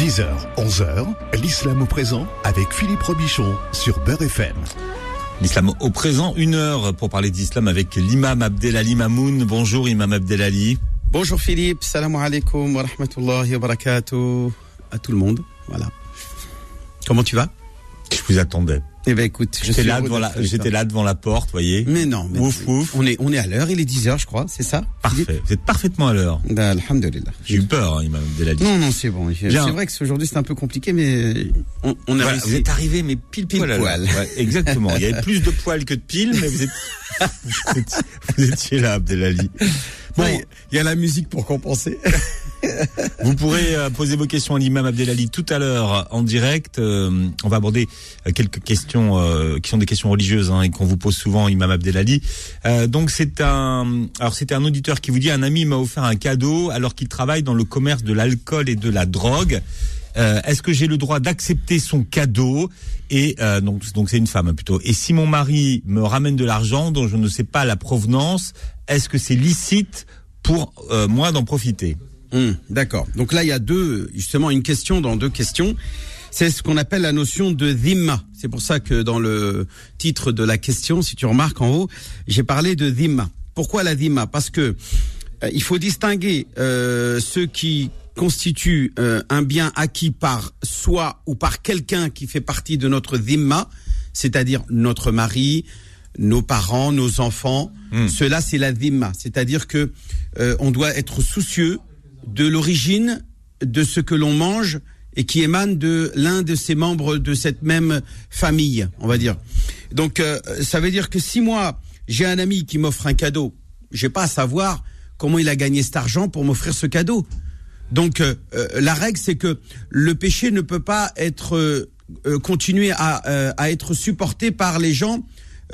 10h, 11h, l'islam au présent avec Philippe Robichon sur Beurre FM. L'islam au présent, une heure pour parler d'islam avec l'imam Abdelali Mamoun. Bonjour imam Abdelali. Bonjour Philippe, salam alaikum wa rahmatullahi wa barakatuh à tout le monde. Voilà. Comment tu vas? Je vous attendais. Eh ben écoute, J'étais là, devant de la, j'étais là devant la porte, voyez. Mais non, mais Ouf, ouf. on est on est à l'heure, il est 10h je crois, c'est ça? Parfait. Vous êtes parfaitement à l'heure. Ben, Alhamdulillah. J'ai eu peur, hein, imam Abdelali. Non non, c'est bon. C'est vrai que aujourd'hui c'est un peu compliqué mais on, on a Voilà, réussi. vous êtes arrivé, mais pile Pile poil. poil. Ouais, exactement. Il y avait plus de poils que de piles, mais vous, êtes, vous, étiez, vous étiez là, Abdelali. Bon, Ouais, Il y a la musique pour compenser. Vous pourrez euh, poser vos questions à l'imam Abdelali tout à l'heure en direct. Euh, on va aborder euh, quelques questions euh, qui sont des questions religieuses hein, et qu'on vous pose souvent, imam Abdelali. Euh, donc c'est un, alors c'était un auditeur qui vous dit un ami m'a offert un cadeau alors qu'il travaille dans le commerce de l'alcool et de la drogue. Euh, Est-ce que j'ai le droit d'accepter son cadeau? Et donc donc c'est une femme plutôt. Et si mon mari me ramène de l'argent dont je ne sais pas la provenance, est-ce que c'est licite pour moi d'en profiter? Hum, D'accord. Donc là il y a deux justement une question dans deux questions. C'est ce qu'on appelle la notion de dhimma. C'est pour ça que dans le titre de la question, si tu remarques en haut, j'ai parlé de dhimma. Pourquoi la dhimma? Parce que euh, il faut distinguer euh, ceux qui constituent euh, un bien acquis par soi ou par quelqu'un qui fait partie de notre dhimma, c'est-à-dire notre mari, nos parents, nos enfants. Cela, c'est la dhimma. C'est-à-dire que euh, on doit être soucieux de l'origine de ce que l'on mange et qui émane de l'un de ces membres de cette même famille, on va dire. Donc, euh, ça veut dire que si moi j'ai un ami qui m'offre un cadeau, j'ai pas à savoir comment il a gagné cet argent pour m'offrir ce cadeau. Donc, euh, euh, la règle c'est que le péché ne peut pas être euh, euh, continuer à, euh, à être supporté par les gens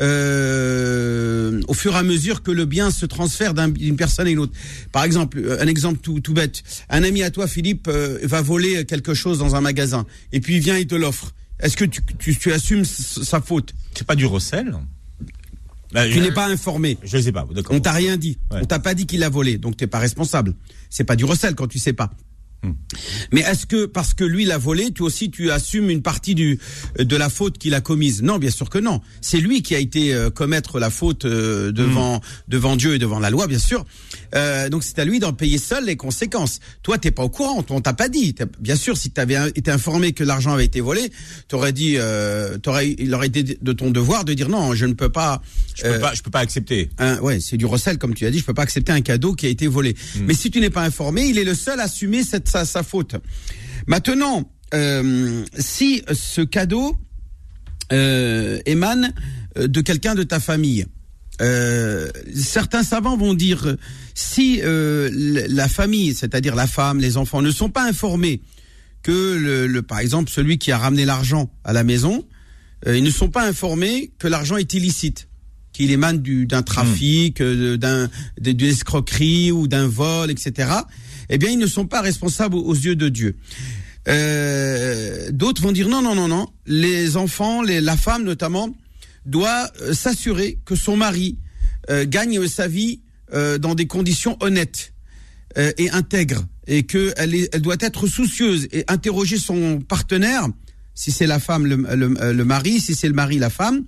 euh, au fur et à mesure que le bien se transfère d'un- d'une personne à une autre. Par exemple, euh, un exemple tout, tout bête. Un ami à toi, Philippe, euh, va voler quelque chose dans un magasin et puis il vient et te l'offre. Est-ce que tu, tu, tu assumes sa faute? C'est pas du recel Bah, Tu je- n'es pas informé. Je sais pas. On t'a rien dit. Ouais. On t'a pas dit qu'il a volé, donc t'es pas responsable. C'est pas du recel quand tu sais pas. Hmm. Mais est-ce que parce que lui l'a volé, toi aussi tu assumes une partie du de la faute qu'il a commise? Non, bien sûr que non. C'est lui qui a été euh, commettre la faute euh, devant devant Dieu et devant la loi, bien sûr. Euh, donc c'est à lui d'en payer seul les conséquences. Toi, t'es pas au courant, on t'a pas dit. Bien sûr, si tu avais été informé que l'argent avait été volé, t'aurais dit, euh, t'aurais, il aurait été de ton devoir de dire non, je ne peux pas. je peux euh, pas, je peux pas accepter. un- ouais, c'est du recel, comme tu as dit. Je peux pas accepter un cadeau qui a été volé. Hmm. Mais si tu n'es pas informé, il est le seul à assumer cette, sa, sa faute. Maintenant, euh, si ce cadeau euh, émane euh, de quelqu'un de ta famille, euh, certains savants vont dire si la famille, c'est-à-dire la femme, les enfants, ne sont pas informés que le, le- par exemple celui qui a ramené l'argent à la maison, ils ne sont pas informés que l'argent est illicite, qu'il émane du- d'un trafic, euh, d'un d'une escroquerie ou d'un vol, etc. Eh bien, ils ne sont pas responsables aux, yeux de Dieu. Euh, D'autres vont dire non, non, non, non. Les enfants, la femme notamment, doit euh, s'assurer que son mari euh, gagne sa vie dans des conditions honnêtes et intègres et que elle, est- elle doit être soucieuse et interroger son partenaire, si c'est la femme le, le mari, si c'est le mari la femme,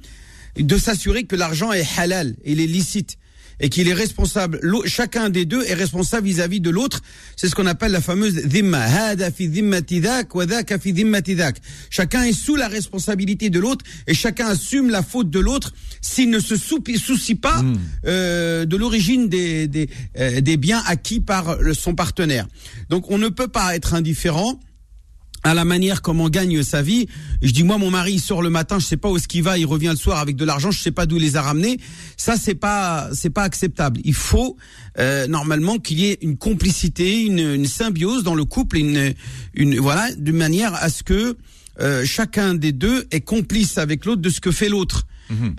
de s'assurer que l'argent est halal, il est licite et qu'il est responsable. Chacun des deux est responsable vis-à-vis de l'autre. C'est ce qu'on appelle la fameuse dhimma. Chacun est sous la responsabilité de l'autre et chacun assume la faute de l'autre s'il ne se soucie pas euh, de l'origine des, des, euh, des biens acquis par son partenaire. Donc on ne peut pas être indifférent à la manière comment on gagne sa vie. Je dis moi mon mari il sort le matin, je sais pas où est-ce qu'il va, il revient le soir avec de l'argent, je sais pas d'où il les a ramenés. Ça c'est pas c'est pas acceptable. Il faut euh, normalement qu'il y ait une complicité, une, une symbiose dans le couple, une une voilà, de manière à ce que euh, chacun des deux est complice avec l'autre de ce que fait l'autre.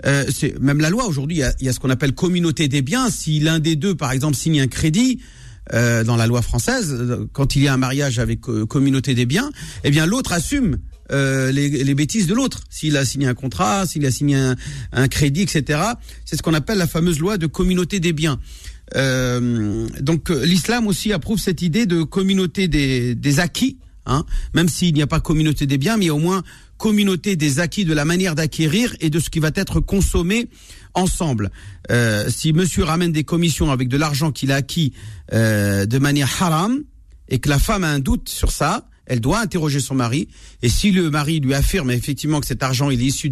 Euh, c'est même la loi aujourd'hui. Il y a, il y a ce qu'on appelle communauté des biens. Si l'un des deux, par exemple, signe un crédit, euh, dans la loi française, quand il y a un mariage avec euh, communauté des biens, eh bien l'autre assume euh, les, les bêtises de l'autre. S'il a signé un contrat, s'il a signé un, un crédit, etc. C'est ce qu'on appelle la fameuse loi de communauté des biens. Euh, donc l'islam aussi approuve cette idée de communauté des, des acquis. hein, même s'il n'y a pas communauté des biens, mais au moins communauté des acquis, de la manière d'acquérir et de ce qui va être consommé ensemble. Euh, si monsieur ramène des commissions avec de l'argent qu'il a acquis euh, de manière haram et que la femme a un doute sur ça, elle doit interroger son mari. Et si le mari lui affirme effectivement que cet argent est issu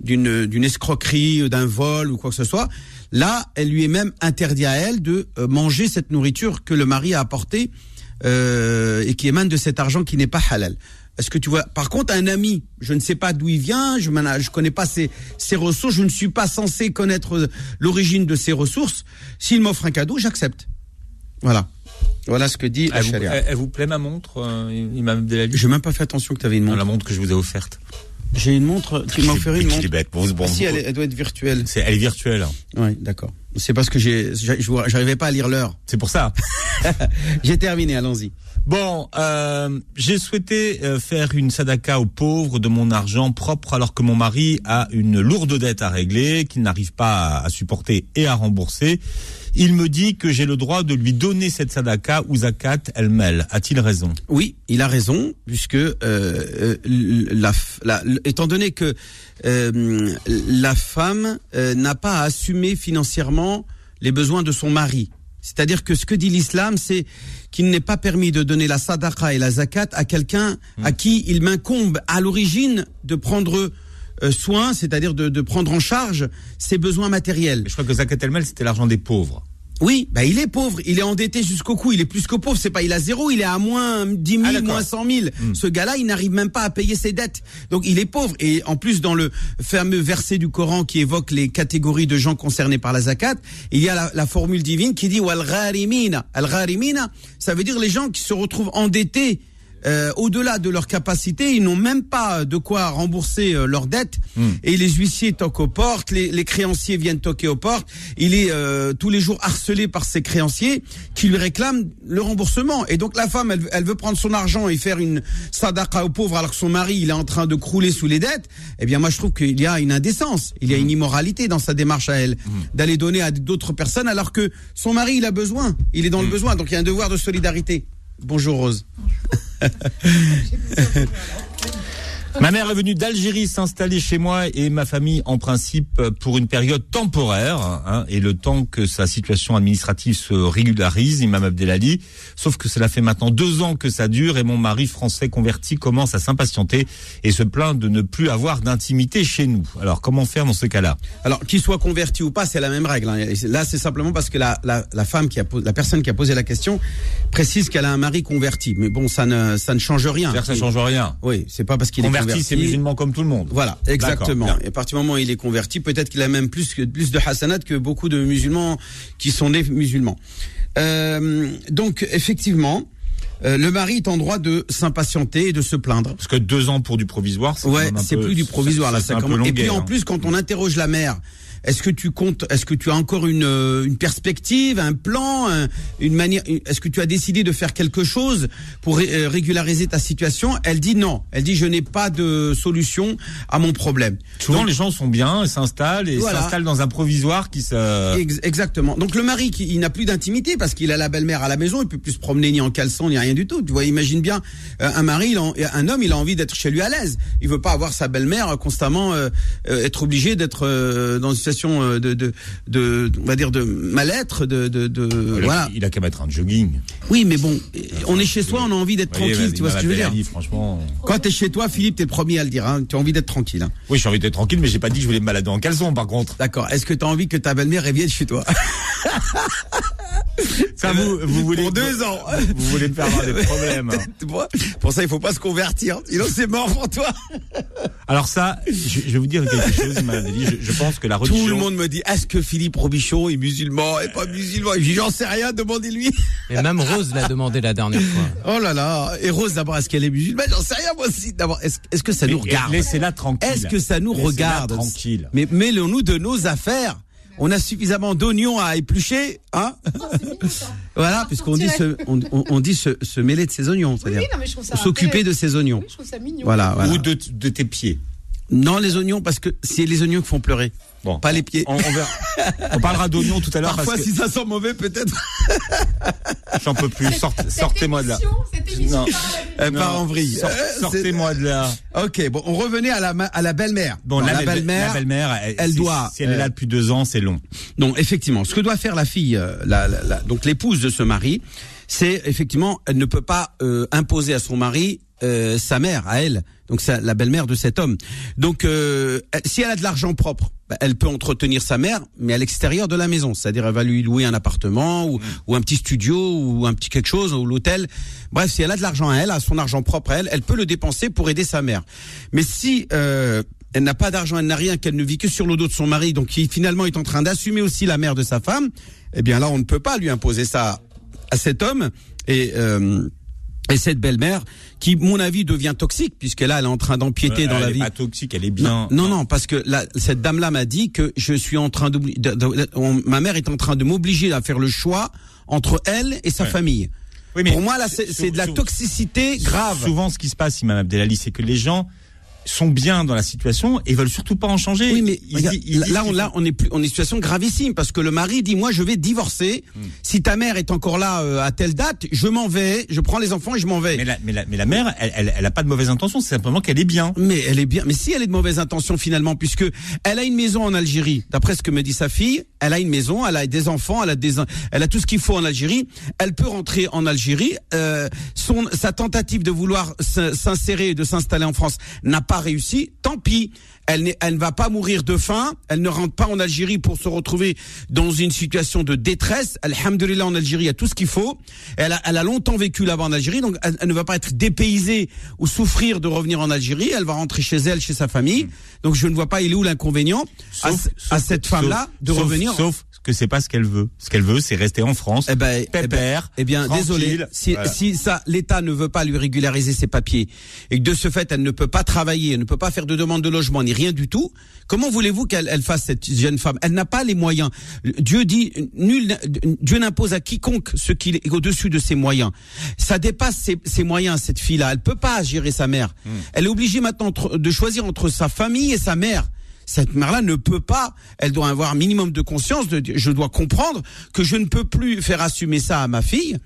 d'une d'une escroquerie, d'un vol ou quoi que ce soit, là, elle lui est même interdit à elle de euh, manger cette nourriture que le mari a apportée euh, et qui émane de cet argent qui n'est pas halal. Est-ce que tu vois Par contre, un ami, je ne sais pas d'où il vient, je ne je connais pas ses, ses ressources, je ne suis pas censé connaître l'origine de ses ressources. S'il m'offre un cadeau, j'accepte. Voilà. Voilà ce que dit la Elle vous, elle- elle vous plaît ma montre, euh, Abdelali J'ai même pas fait attention que tu avais une Non, montre. La montre que je vous ai offerte. J'ai une montre, tu m'as offert une Je suis montre. bête. Bon, bon, Ah, si, elle, doit être virtuelle. c'est- elle est virtuelle. Oui, d'accord. C'est parce que j'ai, je j'arrivais pas à lire l'heure. C'est pour ça. J'ai terminé, allons-y. Bon, euh, j'ai souhaité euh, faire une sadaka aux pauvres de mon argent propre alors que mon mari a une lourde dette à régler, qu'il n'arrive pas à, supporter et à rembourser. Il me dit que j'ai le droit de lui donner cette sadaka ou zakat elle-mêle. A-t-il raison? Oui, il a raison, puisque euh, euh, la, la- étant donné que euh, la femme euh, n'a pas à assumer financièrement les besoins de son mari. C'est-à-dire que ce que dit l'islam, c'est qu'il n'est pas permis de donner la sadaqa et la zakat à quelqu'un à qui il m'incombe à l'origine de prendre euh, soin, c'est-à-dire de, de prendre en charge ses besoins matériels. Je crois que zakat elle-même c'était l'argent des pauvres. Oui, bah il est pauvre, il est endetté jusqu'au cou, il est plus que pauvre, c'est pas il a zéro, il est à moins 10 000, Ah, moins 100 000. Ce gars-là, il n'arrive même pas à payer ses dettes. Donc il est pauvre. Et en plus, dans le fameux verset du Coran qui évoque les catégories de gens concernés par la zakat, il y a la, la formule divine qui dit wal gharimina. Al gharimina, ça veut dire les gens qui se retrouvent endettés euh, au-delà de leur capacité, ils n'ont même pas de quoi rembourser euh, leurs dettes. Et les huissiers toquent aux portes, les, les créanciers viennent toquer aux portes. Il est euh, tous les jours harcelé par ses créanciers qui lui réclament le remboursement. Et donc la femme, elle, elle veut prendre son argent et faire une sadaqa aux pauvres alors que son mari, il est en train de crouler sous les dettes. Eh bien, moi, je trouve qu'il y a une indécence, il y a une immoralité dans sa démarche à elle, d'aller donner à d'autres personnes alors que son mari, il a besoin, il est dans le besoin. Donc il y a un devoir de solidarité. Bonjour Rose. Ma mère est venue d'Algérie s'installer chez moi et ma famille en principe pour une période temporaire hein, et le temps que sa situation administrative se régularise, Imam Abdelali. Sauf que cela fait maintenant deux ans que ça dure et mon mari français converti commence à s'impatienter et se plaint de ne plus avoir d'intimité chez nous. Alors comment faire dans ce cas-là? Alors, qu'il soit converti ou pas, c'est la même règle. hein. Là, c'est simplement parce que la, la, la femme qui a la personne qui a posé la question précise qu'elle a un mari converti. Mais bon, ça ne, ça ne change rien. Que ça change rien. Oui, c'est pas parce qu'il est Converti, c'est musulman comme tout le monde. Voilà, exactement. Et à partir du moment où il est converti, peut-être qu'il a même plus que plus de hasanat que beaucoup de musulmans qui sont nés musulmans. Euh, donc, effectivement, euh, le mari est en droit de s'impatienter et de se plaindre. Parce que deux ans pour du provisoire, c'est Ouais, c'est plus du provisoire là. c'est Ça un peu commence- Et puis en hein. plus, quand on interroge la mère, est-ce que tu comptes, est-ce que tu as encore une euh, une perspective, un plan, un- une manière, est-ce que tu as décidé de faire quelque chose pour ré- euh, régulariser ta situation? Elle dit non. Elle dit je n'ai pas de solution à mon problème. Souvent, Donc, les gens sont bien, s'installent et Voilà. s'installent dans un provisoire qui se. Ex- Exactement. Donc le mari qui il n'a plus d'intimité parce qu'il a la belle-mère à la maison, il peut plus se promener ni en caleçon ni rien du tout. Tu vois, imagine bien euh, un mari, il en- un homme, il a envie d'être chez lui à l'aise. Il veut pas avoir sa belle-mère constamment euh, euh, être obligé d'être euh, dans une situation euh, de, de, de, on va dire de mal-être, de, de, de Il a- voilà. Il a qu'à mettre un jogging. Oui, mais bon, on est chez soi, on a envie d'être Oui, tranquille. Tu vois ce que je veux dire Abdelali, Franchement. Quand t'es chez toi, Philippe, t'es le premier à le dire. Hein, tu as envie d'être tranquille. hein. Oui, j'ai envie d'être tranquille, mais j'ai pas dit que je voulais me balader en caleçon, par contre. D'accord. Est-ce que tu as envie que ta belle-mère revienne chez toi? Ça, vous, vous voulez. Pour deux ans. Vous voulez me faire avoir des problèmes. Vois Pour ça, il faut pas se convertir. Sinon, c'est mort pour toi. Alors ça, je, je vais vous dire quelque chose. Je, je pense que la religion. Tout le monde me dit, est-ce que Philippe Robichon est musulman et pas musulman? J'en sais rien, demandez-lui. Et même Rose l'a demandé la dernière fois. Oh là là. Et Rose, d'abord, est-ce qu'elle est musulmane? J'en sais rien, moi aussi. D'abord, est-ce que ça nous Mais regarde? Laissez-la tranquille. Est-ce que ça nous regarde? tranquille. Mais mêlons-nous de nos affaires. On a suffisamment d'oignons à éplucher, hein? Voilà, puisqu'on dit se, on, dit se, se mêler de ses oignons, c'est-à-dire oui, s'occuper de ses oignons. Oui, je trouve ça mignon. Voilà, voilà. Ou de, de tes pieds. Non, les oignons, parce que c'est les oignons qui font pleurer. Bon, Pas les pieds. On, on verra. on parlera d'oignons tout à l'heure Parfois, parce que si ça sent mauvais, peut-être. j'en peux plus. Sorte- Sortez-moi de là. Cette émission Non. Elle Non. part en vrille. Sort- Euh, Sortez-moi de là. Ok, bon, on revenait à la, à la belle-mère. Bon, Non, la la belle-mère. la belle-mère, elle, elle doit, Si elle est euh, là depuis deux ans, c'est long. Non, effectivement, ce que doit faire la fille, euh, la, la- la- donc l'épouse de ce mari, c'est effectivement, elle ne peut pas euh, imposer à son mari euh, sa mère, à elle, donc c'est la belle-mère de cet homme. Donc, euh, si elle a de l'argent propre, bah, elle peut entretenir sa mère, mais à l'extérieur de la maison, c'est-à-dire elle va lui louer un appartement ou, ou un petit studio ou un petit quelque chose ou l'hôtel. Bref, si elle a de l'argent à elle, à son argent propre à elle, elle peut le dépenser pour aider sa mère. Mais si euh, elle n'a pas d'argent, elle n'a rien, qu'elle ne vit que sur le dos de son mari, donc qui finalement est en train d'assumer aussi la mère de sa femme, eh bien là, on ne peut pas lui imposer ça à cet homme et euh, et cette belle-mère qui, mon avis, devient toxique puisque là, elle est en train d'empiéter dans elle la est vie. pas toxique, elle est bien. Non, non, non, parce que là, cette dame-là m'a dit que je suis en train de- de- on- ma mère est en train de m'obliger à faire le choix entre elle et sa Ouais. famille. Oui, mais Pour moi, là, c'est de la toxicité grave. Souvent, ce qui se passe, Imam Abdelali, c'est que les gens sont bien dans la situation et veulent surtout pas en changer. Oui, mais Ils- regarde, ils- ils disent là, on, là, on est plus, on est situation gravissime parce que le mari dit moi je vais divorcer. Hmm. Si ta mère est encore là euh, à telle date, je m'en vais, je prends les enfants et je m'en vais. Mais la, mais la, mais la mère, elle, elle, elle a pas de mauvaise intention, c'est simplement qu'elle est bien. Mais elle est bien. Mais si elle est de mauvaise intention finalement, puisque elle a une maison en Algérie, d'après ce que me dit sa fille, elle a une maison, elle a des enfants, elle a des, elle a tout ce qu'il faut en Algérie. Elle peut rentrer en Algérie. Euh, son, sa tentative de vouloir s'insérer et de s'installer en France n'a pas réussi. Tant pis. Elle, elle ne va pas mourir de faim. Elle ne rentre pas en Algérie pour se retrouver dans une situation de détresse. Alhamdulillah, en Algérie, il y a tout ce qu'il faut. Elle a, elle a longtemps vécu là-bas en Algérie, donc elle, elle ne va pas être dépaysée ou souffrir de revenir en Algérie. Elle va rentrer chez elle, chez sa famille. Donc je ne vois pas, il est où l'inconvénient à, cette femme-là de sauf- revenir Sauf que c'est pas ce qu'elle veut. Ce qu'elle veut, c'est rester en France. Eh ben, eh ben- pépère. Eh bien, tranquille. désolé. Si, Voilà. si ça, l'État ne veut pas lui régulariser ses papiers et que de ce fait, elle ne peut pas travailler, elle ne peut pas faire de demande de logement ni rien du tout. Comment voulez-vous qu'elle elle fasse cette jeune femme? Elle n'a pas les moyens. Dieu dit nul, Dieu n'impose à quiconque ce qui est au-dessus de ses moyens. Ça dépasse ses, ses moyens cette fille-là. Elle peut pas gérer sa mère. Hmm. Elle est obligée maintenant de choisir entre sa famille et sa mère. Cette mère-là ne peut pas, elle doit avoir un minimum de conscience, de, je dois comprendre que je ne peux plus faire assumer ça à ma fille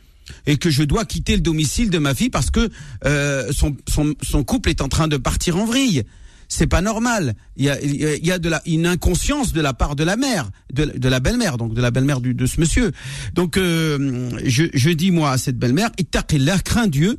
et que je dois quitter le domicile de ma fille parce que euh, son, son, son couple est en train de partir en vrille. C'est pas normal. Il y a, il y a- de la, une inconscience de la part de la mère, de, la belle-mère, donc de la belle-mère de ce monsieur. Donc euh, je, je dis moi à cette belle-mère, ittaqillah, crains Dieu,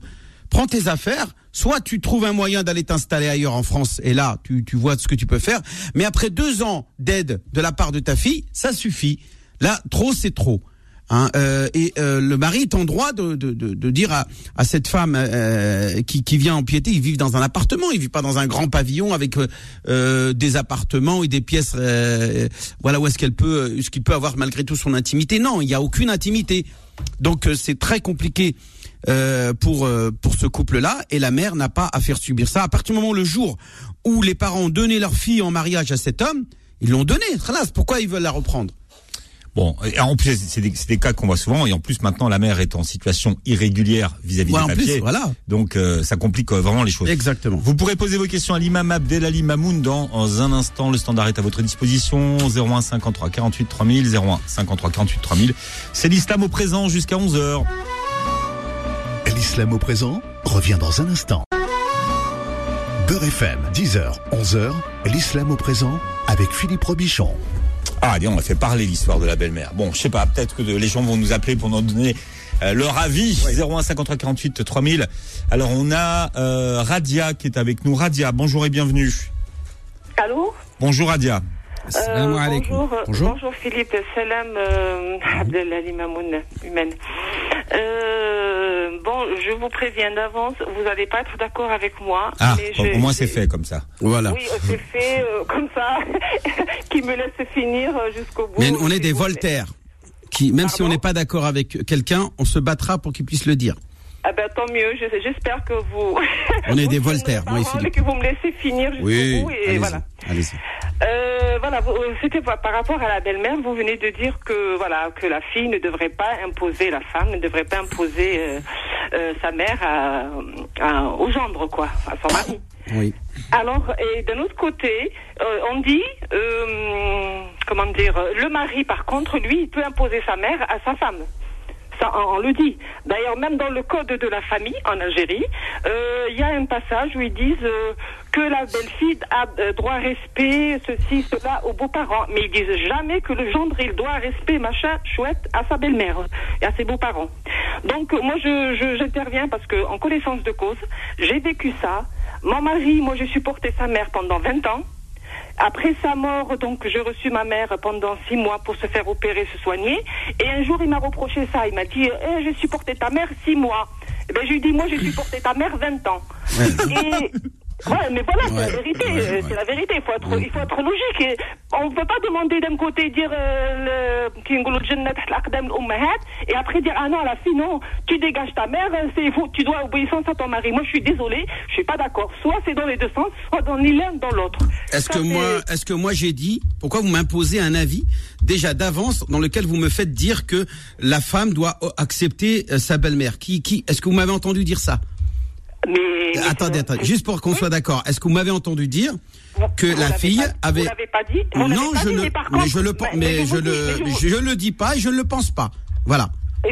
prends tes affaires, soit tu trouves un moyen d'aller t'installer ailleurs en France, et là, tu, tu vois ce que tu peux faire, mais après deux ans d'aide de la part de ta fille, ça suffit. Là, trop, c'est trop. Hein, euh, et euh, le mari est en droit de, de, de, de dire à, à cette femme euh, qui, qui vient empiéter, ils vivent dans un appartement, ils vivent pas dans un grand pavillon avec euh, euh, des appartements et des pièces. euh, voilà où est-ce qu'elle peut, euh, ce qu'il peut avoir malgré tout son intimité. Non, il y a aucune intimité. Donc euh, c'est très compliqué euh, pour euh, pour ce couple-là et la mère n'a pas à faire subir ça. À partir du moment le jour où les parents ont donné leur fille en mariage à cet homme, ils l'ont donnée. Pourquoi ils veulent la reprendre? Bon, et en plus, c'est des, cas qu'on voit souvent, et en plus, maintenant, la mère est en situation irrégulière vis-à-vis Ouais, des en papiers. plus, voilà. Donc, euh, ça complique euh, vraiment les choses. Exactement. Vous pourrez poser vos questions à l'imam Abdelali Mamoun dans un instant. Le standard est à votre disposition. 01 53 48 3000, 01 53 48 3000. C'est l'islam au présent jusqu'à 11h. L'islam au présent revient dans un instant. Beurre FM, 10h, 11h, l'islam au présent avec Philippe Robichon. Ah, dis, on a fait parler l'histoire de la belle-mère. Bon, je sais pas, peut-être que les gens vont nous appeler pour nous donner euh, leur avis. 01 53 48 3000. Alors, on a euh, Radia qui est avec nous. Radia, bonjour et bienvenue. Allô? Bonjour Radia. Salam Euh, alaikum. bonjour, Bonjour. bonjour Philippe, salam euh, Abdelali Mamoun, humaine. Euh, bon, je vous préviens d'avance, vous n'allez pas être d'accord avec moi. Ah, mais au- je- au moins c'est fait comme ça. Voilà. Oui, euh, c'est fait euh, comme ça, qui me laisse finir euh, jusqu'au bout. Mais on est des. Voltaires. Qui, même si on n'est pas d'accord avec quelqu'un, on se battra pour qu'il puisse le dire. Ah ben tant mieux, je- j'espère que vous... On est vous des Voltaires, moi et que vous me laissez finir jusqu'au bout et voilà. allez-y. Euh, voilà, c'était par par rapport à la belle-mère. Vous venez de dire que voilà que la fille ne devrait pas imposer, la femme ne devrait pas imposer euh, euh, sa mère à, à- au gendre, quoi, à son mari. Oui. Alors, et d'un autre côté, euh, on dit, euh, comment dire, le mari, par contre, lui, il peut imposer sa mère à sa femme. On, le dit. D'ailleurs, même dans le code de la famille en Algérie, euh, il y a un passage où ils disent euh, que la belle-fille a euh, droit à respect, ceci, cela, aux beaux-parents. Mais ils disent jamais que le gendre, il doit respect, machin, chouette, à sa belle-mère et à ses beaux-parents. Donc, moi, je- j'interviens parce que, en connaissance de cause, j'ai vécu ça. Mon mari, moi, j'ai supporté sa mère pendant 20 ans. Après sa mort, donc, j'ai reçu ma mère pendant six mois pour se faire opérer, se soigner. Et un jour, il m'a reproché ça. Il m'a dit, eh, j'ai supporté ta mère six mois. Eh ben, je lui ai dit, moi, j'ai supporté ta mère 20 ans. Et, Ouais, mais voilà, c'est la vérité. Euh, c'est la vérité. Il faut être, il faut être logique. On ne peut pas demander d'un côté dire euh, le et après dire ah non, à la fille, non, tu dégages ta mère, euh, c'est, faut, tu dois obéissance à ton mari. Moi, je suis désolé, je suis pas d'accord. Soit c'est dans les deux sens, soit dans l'un dans l'autre. Est-ce que, moi, est-ce que moi j'ai dit, pourquoi vous m'imposez un avis déjà d'avance dans lequel vous me faites dire que la femme doit euh, accepter sa belle-mère? Qui, qui, Est-ce que vous m'avez entendu dire ça? Mais, mais Attendez, attendez, juste pour qu'on soit d'accord. Est-ce que vous m'avez entendu dire que vous la fille pas- avait Vous l'avez pas dit vous Non, pas je dit, ne, mais je le, mais je le, mais je, le dis pas et je ne le pense pas. Voilà.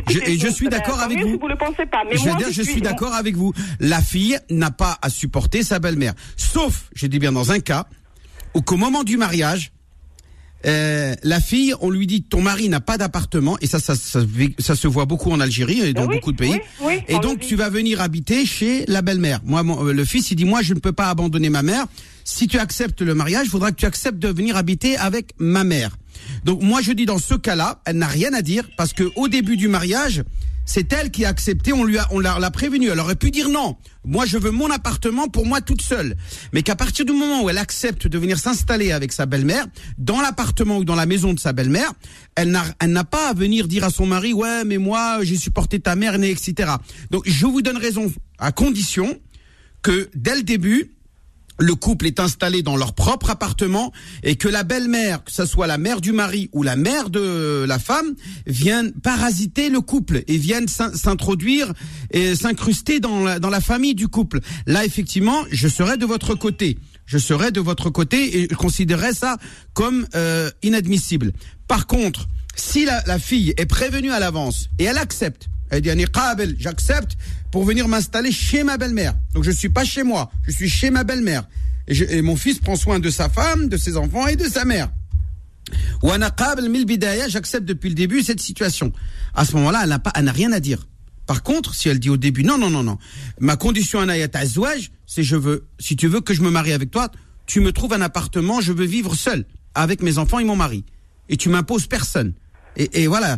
Je- et je suis ben, d'accord avec vous. si vous le pensez pas. Mais je veux moi, dire, je suis d'accord avec vous. La fille n'a pas à supporter sa belle-mère. Sauf, je dis bien dans un cas, où qu'au moment du mariage, euh, la fille, on lui dit ton mari n'a pas d'appartement et ça, ça, ça, ça se voit beaucoup en Algérie et dans oui, beaucoup de pays. oui, oui, et donc tu vas venir habiter chez la belle-mère. Moi, mon- euh, le fils, il dit moi je ne peux pas abandonner ma mère. Si tu acceptes le mariage, il faudra que tu acceptes de venir habiter avec ma mère. Donc moi je dis dans ce cas-là, elle n'a rien à dire parce que au début du mariage, c'est elle qui a accepté, on lui a, on l'a, prévenue. Elle aurait pu dire non. Moi, je veux mon appartement pour moi toute seule. Mais qu'à partir du moment où elle accepte de venir s'installer avec sa belle-mère, dans l'appartement ou dans la maison de sa belle-mère, elle n'a, elle n'a pas à venir dire à son mari, ouais, mais moi, j'ai supporté ta mère, etc. Donc, je vous donne raison à condition que dès le début, le couple est installé dans leur propre appartement et que la belle-mère, que ce soit la mère du mari ou la mère de la femme, viennent parasiter le couple et viennent s'in- s'introduire et s'incruster dans la, famille du couple. Là, effectivement, je serai de votre côté. Je serai de votre côté et je considérerais ça comme euh, inadmissible. Par contre, si la fille est prévenue à l'avance et elle accepte, Ani qabel, j'accepte pour venir m'installer chez ma belle-mère. Donc je suis pas chez moi, je suis chez ma belle-mère. Et, et mon fils prend soin de sa femme, de ses enfants et de sa mère. J'accepte depuis le début cette situation. À ce moment-là, elle n'a pas, elle n'a rien à dire. Par contre, si elle dit au début non, non, non, non, ma condition anayat azwaj, c'est je veux, si tu veux que je me marie avec toi, tu me trouves un appartement, je veux vivre seul avec mes enfants et mon mari. Et tu m'imposes personne. Et, et voilà.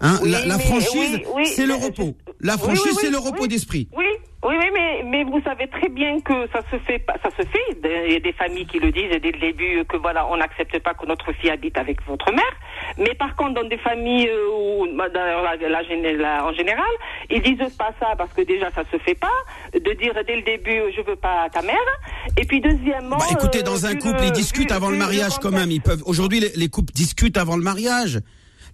Hein, Oui, la, franchise, oui, c'est le mais- repos. La franchise, c'est le repos d'esprit. Oui, oui, mais, mais vous savez très bien que ça se fait, pas- ça se fait. Il y a des familles qui le disent dès le début que voilà, on n'accepte pas que notre fille habite avec votre mère. Mais par contre, dans des familles euh, où, bah, dans la, la gén- la- en général, ils disent pas ça parce que déjà ça se fait pas. De dire dès le début, je veux pas ta mère. Et puis deuxièmement. Bah, écoutez, euh, dans un vu couple, le- ils discutent vu- avant le mariage quand même. Ils peuvent. Aujourd'hui, les, les couples discutent avant le mariage.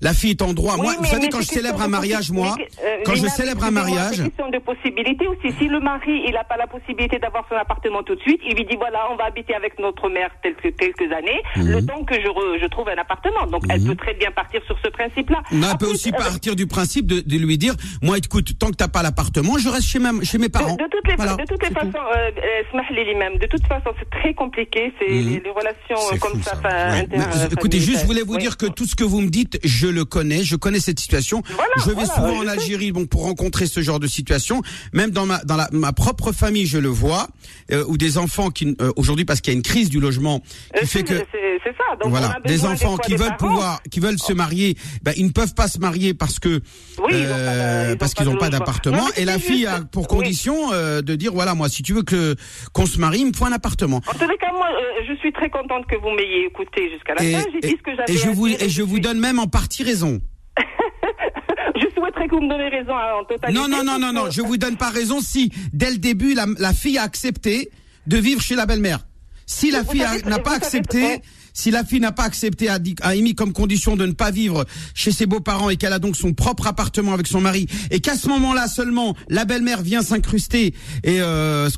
La fille est en droit. Oui, moi, vous savez, mais quand je célèbre un mariage, moi, mais, euh, quand je célèbre un mariage, C'est question de possibilité aussi. Si le mari, il n'a pas la possibilité d'avoir son appartement tout de suite, il lui dit voilà, on va habiter avec notre mère quelques, quelques années, Mhm. le temps que je, re- je trouve un appartement. Donc elle peut très bien partir sur ce principe-là. En peut aussi euh, partir du principe de, de lui dire, moi, écoute, tant que t'as pas l'appartement, je reste chez, ma, chez mes parents. De, de toutes les, Voilà, de toutes les façons, euh, euh, de toute façon, c'est très compliqué. C'est les, les relations euh, comme fou, ça. ça. Ouais, mais, euh, écoutez, juste, je voulais vous oui. dire que tout ce que vous me dites, je le connais, je connais cette situation. Voilà, je vais voilà, souvent en. Algérie bon, pour rencontrer ce genre de situation. Même dans ma dans la, ma propre famille, je le vois, euh, où des enfants qui euh, aujourd'hui parce qu'il y a une crise du logement qui Euh, fait que c'est ça. Donc on voilà, a des enfants qui des veulent parents. pouvoir, qui veulent se marier, ben, ils ne peuvent pas se marier parce que Oui, euh, parce qu'ils n'ont pas d'appartement. Et la fille a pour oui. condition euh, de dire voilà moi si tu veux que qu'on se marie, il me faut un appartement. En tous les cas, moi, euh, je suis très contente que vous m'ayez écouté jusqu'à la Et, fin. J'ai dit et- ce que j'avais et je vous et je vous donne même en partie raison. je souhaiterais que vous me donnez raison hein, en totalité. Non, non, non, non, non, je vous donne pas raison si, dès le début, la, la fille a accepté de vivre chez la belle-mère. Si la Vous fille n'a pas accepté. Si la fille n'a pas accepté, a, dit, a émis comme condition de ne pas vivre chez ses beaux-parents et qu'elle a donc son propre appartement avec son mari, et qu'à ce moment-là seulement, la belle-mère vient s'incruster et euh,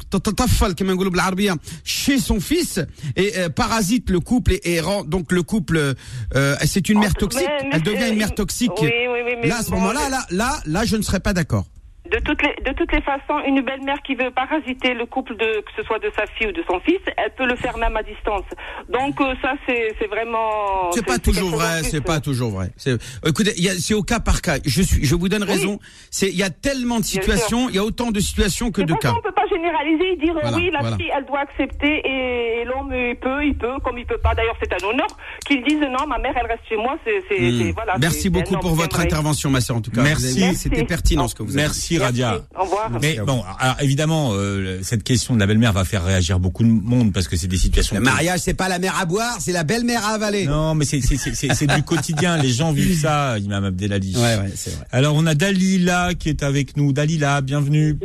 chez son fils et euh, parasite le couple et, et rend donc le couple. Euh, c'est une mère toxique. Elle devient une mère toxique. Oui, oui, oui, mais là, à ce moment-là, là, là, là, je ne serais pas d'accord. De toutes les de toutes les façons, une belle-mère qui veut parasiter le couple de que ce soit de sa fille ou de son fils, elle peut le faire même à distance. Donc euh, ça c'est c'est vraiment C'est pas quelque toujours vrai, c'est pas toujours vrai. C'est- Écoutez, il y a- c'est au cas par cas. Je suis, je vous donne raison. C'est, il y a tellement de situations, il y a autant de situations que De cas. on peut pas généraliser et dire euh, Voilà, oui, la voilà. fille, elle doit accepter et, et l'homme, il peut, il peut, comme il peut pas. D'ailleurs, c'est un honneur qu'ils disent non, ma mère, elle reste chez moi. C'est, c'est, c'est- voilà. Merci beaucoup pour votre intervention, ma sœur. En tout cas, Merci. C'était Merci. pertinent ce que vous avez dit. Merci Radia. Au revoir. Mais bon, alors évidemment, euh, cette question de la belle-mère va faire réagir beaucoup de monde parce que c'est des situations. Le mariage, c'est pas la mère à boire, c'est la belle-mère à avaler. Non, mais c'est du quotidien. Les gens vivent ça, Imam Abdelali. Ouais, ouais, c'est vrai. Alors on a Dalila qui est avec nous. Dalila, bienvenue.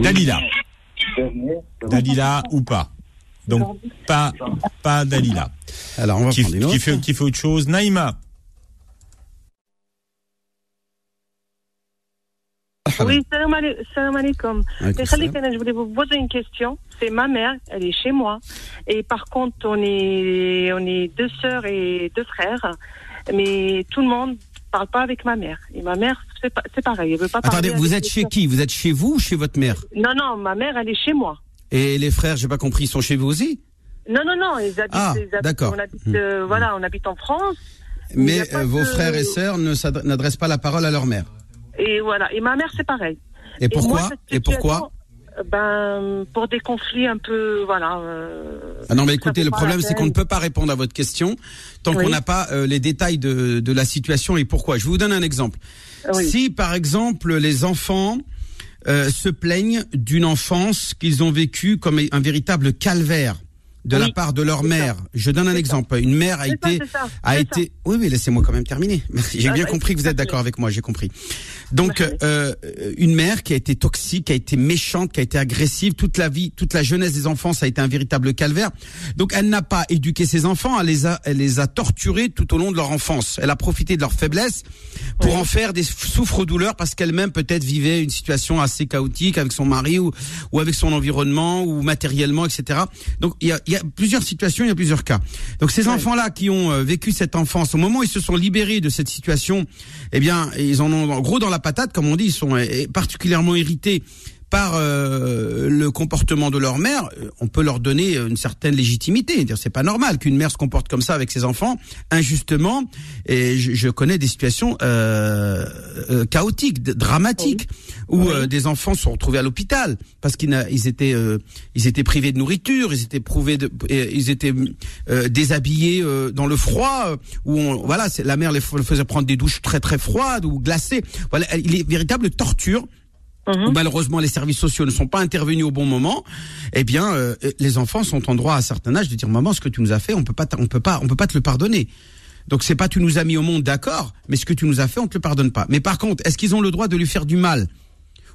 Dalila. Dalila ou pas? Donc pas pas Dalila. Alors, on va Qui, prendre une autre. qui fait qui fait autre chose? Naïma. Oui, salam alai- salam alaikum. Je voulais vous poser une question. C'est ma mère, elle est chez moi. Et par contre, on est, on est deux sœurs et deux frères. Mais tout le monde parle pas avec ma mère. Et ma mère, c'est pareil. Elle veut pas Attendez, parler vous êtes chez qui? Vous êtes chez vous ou chez votre mère? Non, non, ma mère, elle est chez moi. Et les frères, j'ai pas compris, ils sont chez vous aussi? Non, non, non, ils habitent, Ah, d'accord. on habite, euh, voilà, on habite en France. Mais euh, vos frères et sœurs ne n'adressent pas la parole à leur mère. Et voilà. Et ma mère, c'est pareil. Et pourquoi moi, Et pourquoi euh, Ben, pour des conflits un peu, voilà. euh, Ah non, mais écoutez, le problème, c'est qu'on ne peut pas répondre à votre question tant Oui. qu'on n'a pas euh, les détails de, de la situation et pourquoi. Je vous donne un exemple. Oui. Si, par exemple, les enfants euh, se plaignent d'une enfance qu'ils ont vécue comme un véritable calvaire de la part de leur mère. Je donne un exemple. Une mère a été ça, a été oui oui laissez-moi quand même terminer. Merci. J'ai Ah, bien bah, compris que vous êtes d'accord avec moi, j'ai compris. Donc Merci. euh, une mère qui a été toxique, qui a été méchante, qui a été agressive toute la vie, toute la jeunesse des enfants, ça a été un véritable calvaire. Donc elle n'a pas éduqué ses enfants, elle les a elle les a torturés tout au long de leur enfance. Elle a profité de leur faiblesse pour en faire des souffres-douleurs parce qu'elle-même peut-être vivait une situation assez chaotique avec son mari ou, ou avec son environnement ou matériellement, etc. Donc il y a, il y a plusieurs situations, il y a plusieurs cas. Donc ces enfants-là qui ont euh, vécu cette enfance, au moment où ils se sont libérés de cette situation, eh bien ils en ont en gros dans la patate, comme on dit, ils sont euh, particulièrement irrités par euh, le comportement de leur mère, euh, on peut leur donner une certaine légitimité. C'est pas normal qu'une mère se comporte comme ça avec ses enfants injustement. Et je, je connais des situations euh, euh, chaotiques, dramatiques, où euh, des enfants sont retrouvés à l'hôpital parce qu'ils ils étaient euh, ils étaient privés de nourriture, ils étaient prouvés de, ils étaient euh, déshabillés euh, dans le froid, euh, où on, voilà, c'est- la mère les faisait prendre des douches très très froides ou glacées. Voilà, il est véritable torture Mhm. où malheureusement les services sociaux ne sont pas intervenus au bon moment, eh bien euh, les enfants sont en droit à un certain âge de dire maman ce que tu nous as fait on peut pas on peut pas on peut pas te le pardonner. Donc c'est pas tu nous as mis au monde d'accord, mais ce que tu nous as fait on te le pardonne pas. Mais par contre est-ce qu'ils ont le droit de lui faire du mal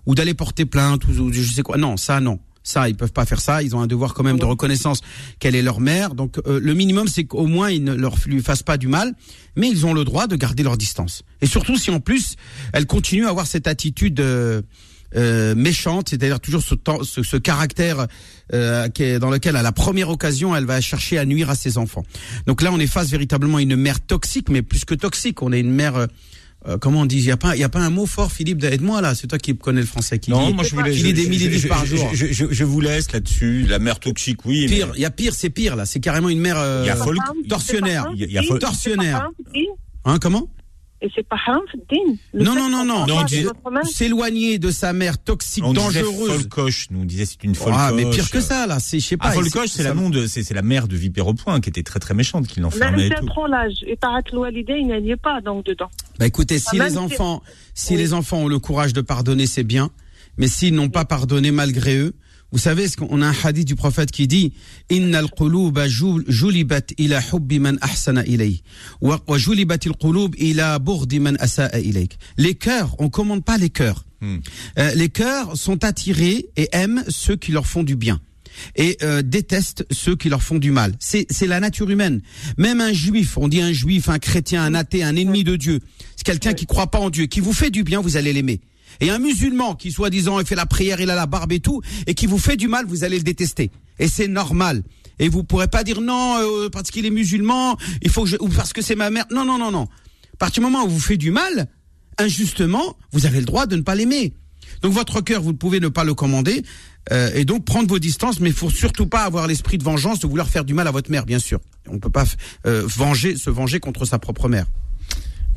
ou d'aller porter plainte ou, ou je sais quoi? Non ça non. Ça, ils peuvent pas faire ça. Ils ont un devoir quand même de reconnaissance qu'elle est leur mère. Donc, euh, le minimum, c'est qu'au moins ils ne leur lui fassent pas du mal, mais ils ont le droit de garder leur distance. Et surtout, si en plus elle continue à avoir cette attitude euh, euh, méchante, c'est-à-dire toujours ce, temps- ce, ce caractère euh, qui est dans lequel, à la première occasion, elle va chercher à nuire à ses enfants. Donc là, on est face véritablement à une mère toxique, mais plus que toxique, on est une mère. euh, euh, comment on dit Il y a pas, il y a pas un mot fort, Philippe. Aide-moi là. C'est toi qui connais le français. Qui Non, dit, moi je voulais. qui dit des dix par je, jour. Je, je, je vous laisse là-dessus. La mère toxique, oui. mais Pire, il y a pire, c'est pire là. C'est carrément une mère euh, Il y a folk- tortionnaire. Il y a- il y a fol- tortionnaire. Hein, comment? Et c'est pas haram, Non, non, non, non. pas S'éloigner de sa mère toxique, on disait dangereuse. folcoche. Nous on disait c'est une folcoche. Ah, mais pire que ça là. C'est, je sais pas. Ah, folcoche, c'est- la nom de, c'est c'est la mère de Vipère au point qui était très très méchante, qui l'enfermait et elle tout. prend l'âge, et Tarat Loualidé, il n'y est pas donc dedans. Bah écoutez, si les enfants, si les enfants ont le courage de pardonner, c'est bien. Mais s'ils n'ont pas pardonné malgré eux, vous savez, ce qu'on a un hadith du prophète qui dit Innal quluba jul- julibat ila hubbi man ahsana ilay wa wa julibat ila bughdi man asaa ilayk. Les cœurs, on commande pas les cœurs. Hmm. Euh, les cœurs sont attirés et aiment ceux qui leur font du bien. et euh, détestent ceux qui leur font du mal. C'est c'est la nature humaine. Même un juif, on dit un juif, un chrétien, un athée, un ennemi de Dieu, c'est quelqu'un qui croit pas en Dieu, qui vous fait du bien, vous allez l'aimer. Et un musulman qui soi-disant fait la prière, il a la barbe et tout, et qui vous fait du mal, vous allez le détester. Et c'est normal. Et vous pourrez pas dire non euh, parce qu'il est musulman, il faut que je, ou parce que c'est ma mère. Non non non non. À partir du moment où vous fait du mal, injustement, vous avez le droit de ne pas l'aimer. Donc votre cœur, vous pouvez ne pas le commander, euh, et donc prendre vos distances, mais il faut surtout pas avoir l'esprit de vengeance de vouloir faire du mal à votre mère, bien sûr. On ne peut pas euh, venger, se venger contre sa propre mère.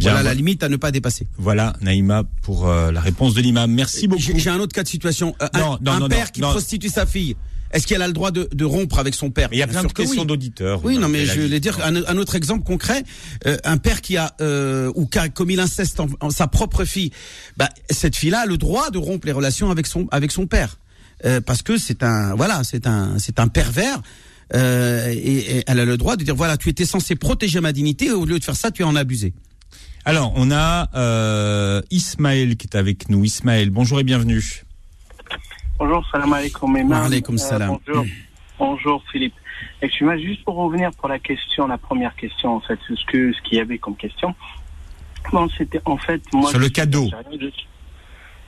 Voilà la limite à ne pas dépasser. Voilà, Naïma, pour euh, la réponse de l'imam. Merci beaucoup. J'ai un autre cas de situation. Euh, Non, un non, un non, père qui prostitue sa fille. Est-ce qu'elle a le droit de, de rompre avec son père? Il y a Bien plein de que questions oui. d'auditeurs. Oui, non, mais je voulais dire un, un autre exemple concret. Euh, un père qui a euh, ou qui a commis l'inceste en, en sa propre fille. Bah, cette fille-là a le droit de rompre les relations avec son avec son père, Euh, parce que c'est un voilà, c'est un c'est un pervers. Et, et elle a le droit de dire voilà, tu étais censé protéger ma dignité, et au lieu de faire ça, tu en as abusé. Alors, on a euh, Ismaël qui est avec nous. Ismaël, bonjour et bienvenue. Bonjour, salam alaikum. Wa alaykoum salam. bonjour. bonjour Philippe. Excuse-moi, juste pour revenir pour la question, la première question en fait, ce que ce qu'il y avait comme question. Bon, c'était en fait moi. Sur le cadeau.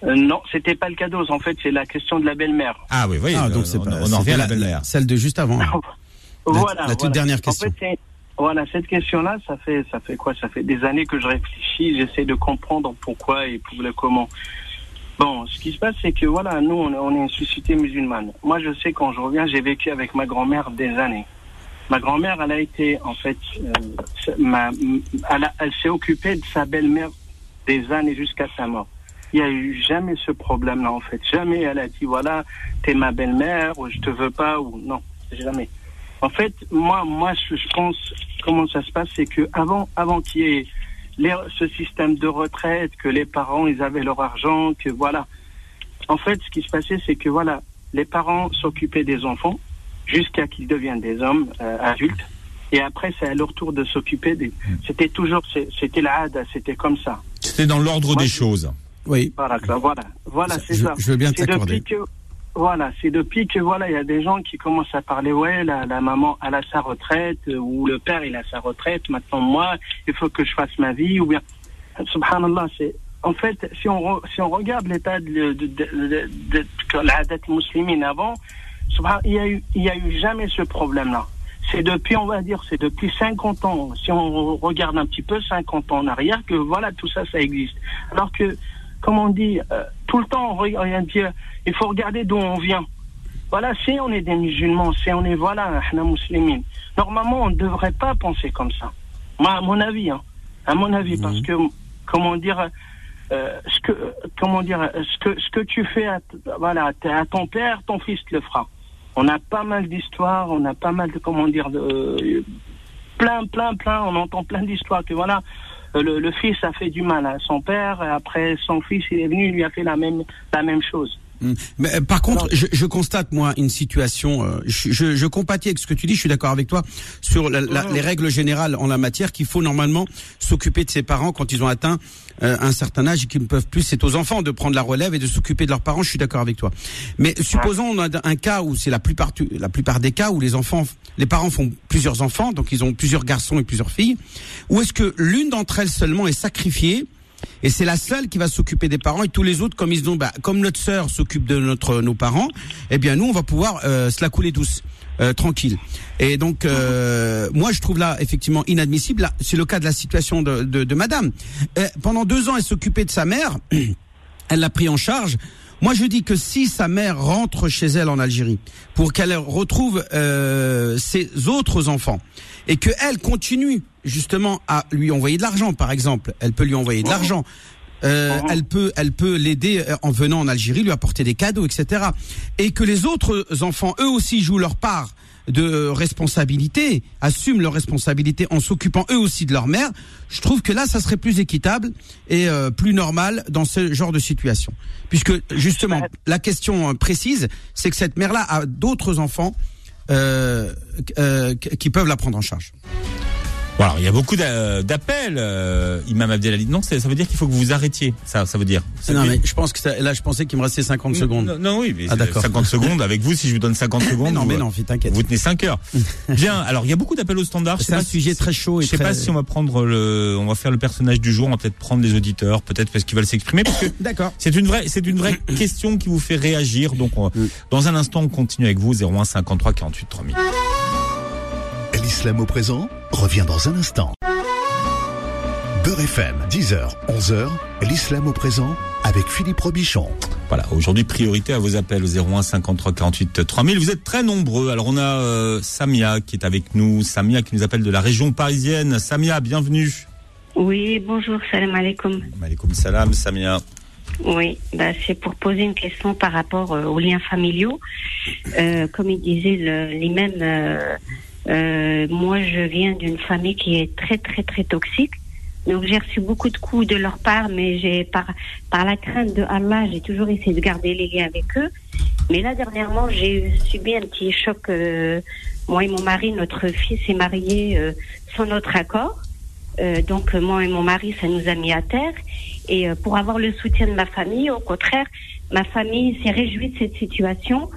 Euh, non, c'était pas le cadeau. En fait, c'est la question de la belle-mère. Ah oui, oui, Ah, euh, donc c'est on, pas- on en revient à la belle-mère. celle de juste avant. voilà. la toute voilà. dernière En question. fait, c'est- voilà, cette question-là, ça fait ça fait quoi? Ça fait des années que je réfléchis. J'essaie de comprendre pourquoi et pour le comment. Bon, ce qui se passe, c'est que voilà, nous, on est, une société musulmane. Moi, je sais quand je reviens, j'ai vécu avec ma grand-mère des années. Ma grand-mère, elle a été, en fait, euh, ma, elle s'est occupée de sa belle-mère des années jusqu'à sa mort. Il n'y a eu jamais ce problème-là, en fait. Jamais elle a dit, voilà, t'es ma belle-mère, ou je te veux pas, ou non, jamais. En fait, moi, moi, je, je pense, comment ça se passe, c'est que avant, avant qu'il y ait les- ce système de retraite, que les parents, ils avaient leur argent, que voilà. En fait, ce qui se passait, c'est que voilà, les parents s'occupaient des enfants jusqu'à qu'ils deviennent des hommes euh, adultes. Et après, c'est à leur tour de s'occuper des. C'était toujours, c'était la hada, c'était comme ça. C'était dans l'ordre des je- choses. Oui. Voilà, voilà, voilà, c'est ça. je veux bien t'accorder. Voilà, c'est depuis que voilà, il y a des gens qui commencent à parler, ouais, la, la maman, elle a sa retraite, euh, ou le père, il a sa retraite. Maintenant, moi, il faut que je fasse ma vie, ou bien, subhanallah, c'est, en fait, si on, si on regarde l'état de, de, de, de, la dette musulmane avant, il y a eu, il y a eu jamais ce problème-là. C'est depuis, on va dire, c'est depuis 50 ans. Si on regarde un petit peu 50 ans en arrière, que voilà, tout ça, ça existe. Alors que, comme on dit, euh, tout le temps, on regarde, dire, il faut regarder d'où on vient. Voilà, si on est des musulmans, si on est, voilà, un musulmane, normalement, on ne devrait pas penser comme ça. Moi, à mon avis, hein, à mon avis, parce que, comment dire, euh, ce que, comment dire, ce que, ce que tu fais à, voilà, à ton père, ton fils te le fera. On a pas mal d'histoires, on a pas mal de, comment dire, de, euh, plein, plein, plein, on entend plein d'histoires que voilà, le, le fils a fait du mal à son père, après son fils, il est venu, il lui a fait la même, la même chose. Mm. Mais, euh, par contre, je, je constate moi une situation. euh, je, je, je compatis avec ce que tu dis. Je suis d'accord avec toi sur la- la- les règles générales en la matière qu'il faut normalement s'occuper de ses parents quand ils ont atteint euh, un certain âge et qu'ils ne peuvent plus. C'est aux enfants de prendre la relève et de s'occuper de leurs parents. Je suis d'accord avec toi. Mais supposons on a un cas où c'est la plupart la plupart des cas où les enfants, les parents font plusieurs enfants, donc ils ont plusieurs garçons et plusieurs filles. Ou est-ce que l'une d'entre elles seulement est sacrifiée? Et c'est la seule qui va s'occuper des parents et tous les autres, comme ils ont, bah, comme notre sœur s'occupe de notre nos parents, eh bien nous on va pouvoir euh, se la couler douce, euh, tranquille. Et donc euh, moi je trouve là effectivement inadmissible. C'est le cas de la situation de, de, de Madame. Euh, pendant deux ans elle s'occupait de sa mère, elle l'a pris en charge. Moi, je dis que si sa mère rentre chez elle en Algérie pour qu'elle retrouve euh, ses autres enfants et que elle continue justement à lui envoyer de l'argent, par exemple, elle peut lui envoyer de l'argent. Euh, elle peut, elle peut l'aider euh, en venant en Algérie, lui apporter des cadeaux, etc. Et que les autres enfants, eux aussi, jouent leur part de responsabilité, assument leur responsabilité en s'occupant eux aussi de leur mère. Je trouve que là, ça serait plus équitable et euh, plus normal dans ce genre de situation, puisque justement, la question euh, précise, c'est que cette mère-là a d'autres enfants euh, euh, qui peuvent la prendre en charge. Bon, alors, il y a beaucoup d'a- d'appels, euh, Imam Abdelali. Non, ça veut dire qu'il faut que vous vous arrêtiez. Ça, ça veut dire. Ça Non, veut- mais je pense que ça- là, je pensais qu'il me restait 50 secondes. Non, non, oui, mais Ah, c'est d'accord. 50 secondes avec vous. Si je vous donne 50 secondes, non, vous- mais non, t'inquiète. vous tenez 5 heures. Bien. Alors, il y a beaucoup d'appels au standard. Je sais C'est un pas si- sujet très chaud et Je sais très- pas si on va prendre le, on va faire le personnage du jour. On va peut-être prendre les auditeurs, peut-être parce qu'ils veulent s'exprimer, parce que D'accord. c'est une vraie, c'est une vraie question qui vous fait réagir. Donc, on- dans un instant, on continue avec vous. 01 53 48 3000. L'islam au présent revient dans un instant. Beurre FM, 10h, 11h, l'islam au présent avec Philippe Robichon. Voilà, aujourd'hui priorité à vos appels au 01 53 48 3000. Vous êtes très nombreux. Alors on a euh, Samia qui est avec nous, Samia qui nous appelle de la région parisienne. Samia, bienvenue. Oui, bonjour, salam alaikum. Malikum salam, Samia. Oui, bah, c'est pour poser une question par rapport euh, aux liens familiaux. Euh, comme il disait l'imam, euh, moi je viens d'une famille qui est très très très toxique. Donc j'ai reçu beaucoup de coups de leur part, mais j'ai par par la crainte de Allah, j'ai toujours essayé de garder les liens avec eux. Mais là dernièrement, j'ai subi un petit choc. euh, moi et mon mari, notre fils est marié euh, sans notre accord. Euh, donc euh, moi et mon mari, ça nous a mis à terre. Et euh, pour avoir le soutien de ma famille, au contraire, ma famille s'est réjouie de cette situation,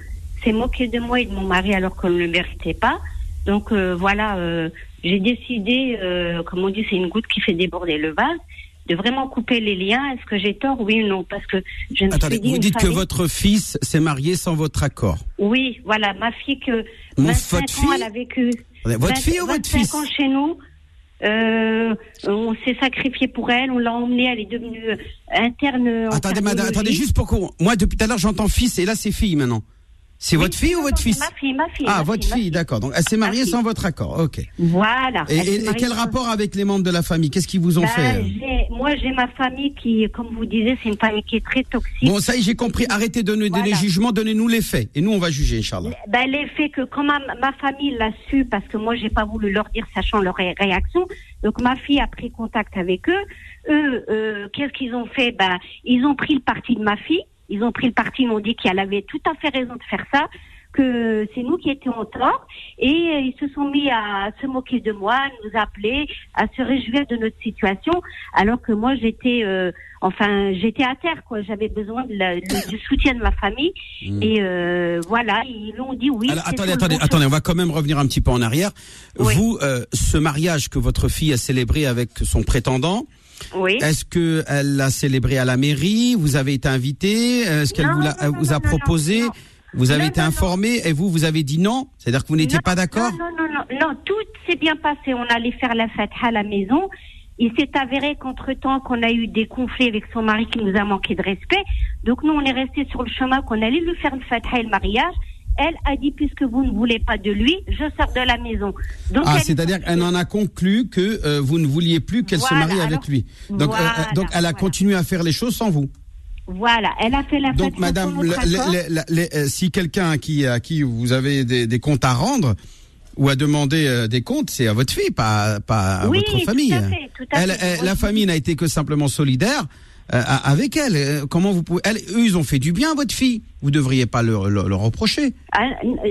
s'est moquée de moi et de mon mari alors qu'on ne le méritait pas. Donc euh, voilà, euh, j'ai décidé, euh, comme on dit, c'est une goutte qui fait déborder le vase, de vraiment couper les liens. Est-ce que j'ai tort Oui ou non? Parce que je me Attendez, suis dit vous dites que votre fils s'est marié sans votre accord. Oui, voilà, ma fille que Mon- 25 votre ans, fille elle a vécu. Votre 20 fille ou votre 25 fils ans chez nous. Euh, on s'est sacrifié pour elle, on l'a emmenée, elle est devenue interne. en Attendez, madame, attendez, juste pour qu'on. Moi, depuis tout à l'heure, j'entends fils et là, c'est fille maintenant. C'est Oui, votre fille ou votre fils Ma fille, ma fille. Ah, ma votre fille, d'accord. Donc, elle s'est mariée sans votre accord. Ok. Voilà. Et, quel sans- rapport avec les membres de la famille? Qu'est-ce qu'ils vous ont Bah, fait j'ai- Moi, j'ai ma famille qui, comme vous disiez, c'est une famille qui est très toxique. Bon, ça y est, j'ai compris. Arrêtez de nous donner Voilà. jugement, donnez-nous les faits. Et nous, on va juger, Inch'Allah. Ben, l'effet que quand ma, ma famille l'a su, parce que moi j'ai pas voulu leur dire, sachant leur ré- réaction, donc ma fille a pris contact avec eux. Eux, euh, qu'est-ce qu'ils ont fait? Ben, ils ont pris le parti de ma fille. Ils ont pris le parti, ils m'ont dit qu'elle avait tout à fait raison de faire ça, que c'est nous qui étions au tort, et ils se sont mis à se moquer de moi, à nous appeler, à se réjouir de notre situation, alors que moi j'étais, euh, enfin j'étais à terre, quoi. J'avais besoin de la- le- du soutien de ma famille, et euh, voilà, ils l'ont dit oui. Alors, attendez, attendez, bon attendez, on va quand même revenir un petit peu en arrière. Oui. Vous, euh, ce mariage que votre fille a célébré avec son prétendant. Oui. est-ce que elle l'a célébré à la mairie? Vous avez été invité? Est-ce qu'elle vous, non, a non, proposé? non. Vous avez été informé et vous, vous avez dit non? C'est-à-dire que vous n'étiez pas d'accord? Non, non, non, non, tout s'est bien passé. On allait faire la fête à la maison. Il s'est avéré qu'entre-temps, qu'on a eu des conflits avec son mari qui nous a manqué de respect. Donc nous, on est resté sur le chemin qu'on allait lui faire le fête et le mariage. Elle a dit, puisque vous ne voulez pas de lui, je sors de la maison. Donc, Ah, c'est-à-dire qu'elle en a conclu que euh, vous ne vouliez plus qu'elle se marie avec lui. Donc, euh, donc elle a voilà. continué à faire les choses sans vous. Voilà, elle a fait la Donc, madame, le- le- le- euh, si quelqu'un à qui, à qui vous avez des, des comptes à rendre ou à demander euh, des comptes, c'est à votre fille, pas, pas à Oui, votre tout famille. à fait, tout à Elle- fait. elle- la famille n'a été que simplement solidaire euh, avec elle. Comment vous pouvez elle, Eux, ils ont fait du bien à votre fille. Vous devriez pas le, le- le reprocher. Ah,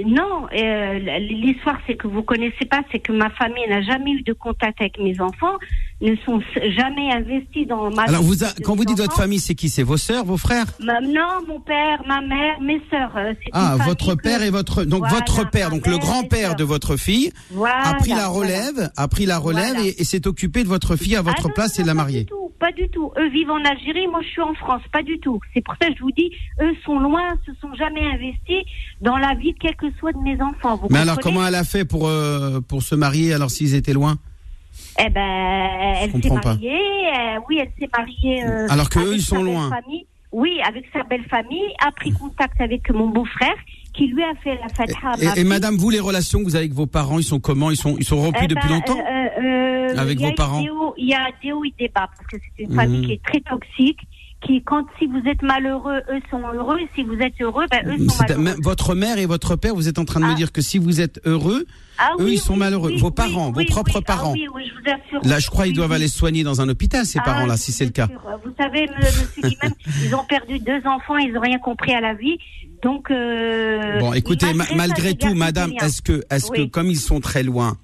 non, euh, l'histoire c'est que vous connaissez pas, c'est que ma famille n'a jamais eu de contact avec mes enfants, ne sont jamais investis dans ma. Alors, vie vous a- de quand vous dites votre famille, c'est qui? C'est vos sœurs, vos frères? Ma- non, mon père, ma mère, mes sœurs. euh, Ah, votre que- père et votre donc Voilà, votre père, donc le grand-père de votre fille Voilà, a pris la voilà. relève, a pris la relève et, et s'est occupé de votre fille à votre Ah non, place non, et l'a mariée. du tout, pas du tout. Eux vivent en Algérie, moi je suis en France, pas du tout. C'est pour ça que je vous dis, eux sont loin, se sont jamais investis dans la vie, quel que soit de mes enfants. Vous Mais alors comment elle a fait pour euh, pour se marier alors s'ils étaient loin? Eh ben, elle s'est mariée. euh, oui, elle s'est mariée. euh, Alors que eux, avec ils sont sa belle loin. famille. Oui, avec sa belle famille, a pris contact avec mon beau-frère, qui lui a fait la fête à et, et fille. madame, vous les relations que vous avez avec vos parents, ils sont comment? Ils sont ils sont rompus Eh depuis ben, longtemps? euh, Avec vos parents? Il y a des hauts et des bas, parce que c'est une Mhm. famille qui est très toxique, qui, quand si vous êtes malheureux, eux sont heureux, et si vous êtes heureux, ben, eux sont malheureux. même votre mère et votre père, vous êtes en train de me Ah. dire que si vous êtes heureux, Ah eux, oui, ils sont oui, malheureux. oui, Vos parents, vos propres. Ah parents. oui, oui, je vous assure. là, je crois ils Oui, doivent aller soigner dans un hôpital, ces parents-là, si c'est le cas. Vous savez, monsieur ils ont perdu deux enfants, ils n'ont rien compris à la vie. Donc, euh, Bon, écoutez, ma- malgré malgré tout, madame, est-ce que, est-ce que, comme ils sont très loin,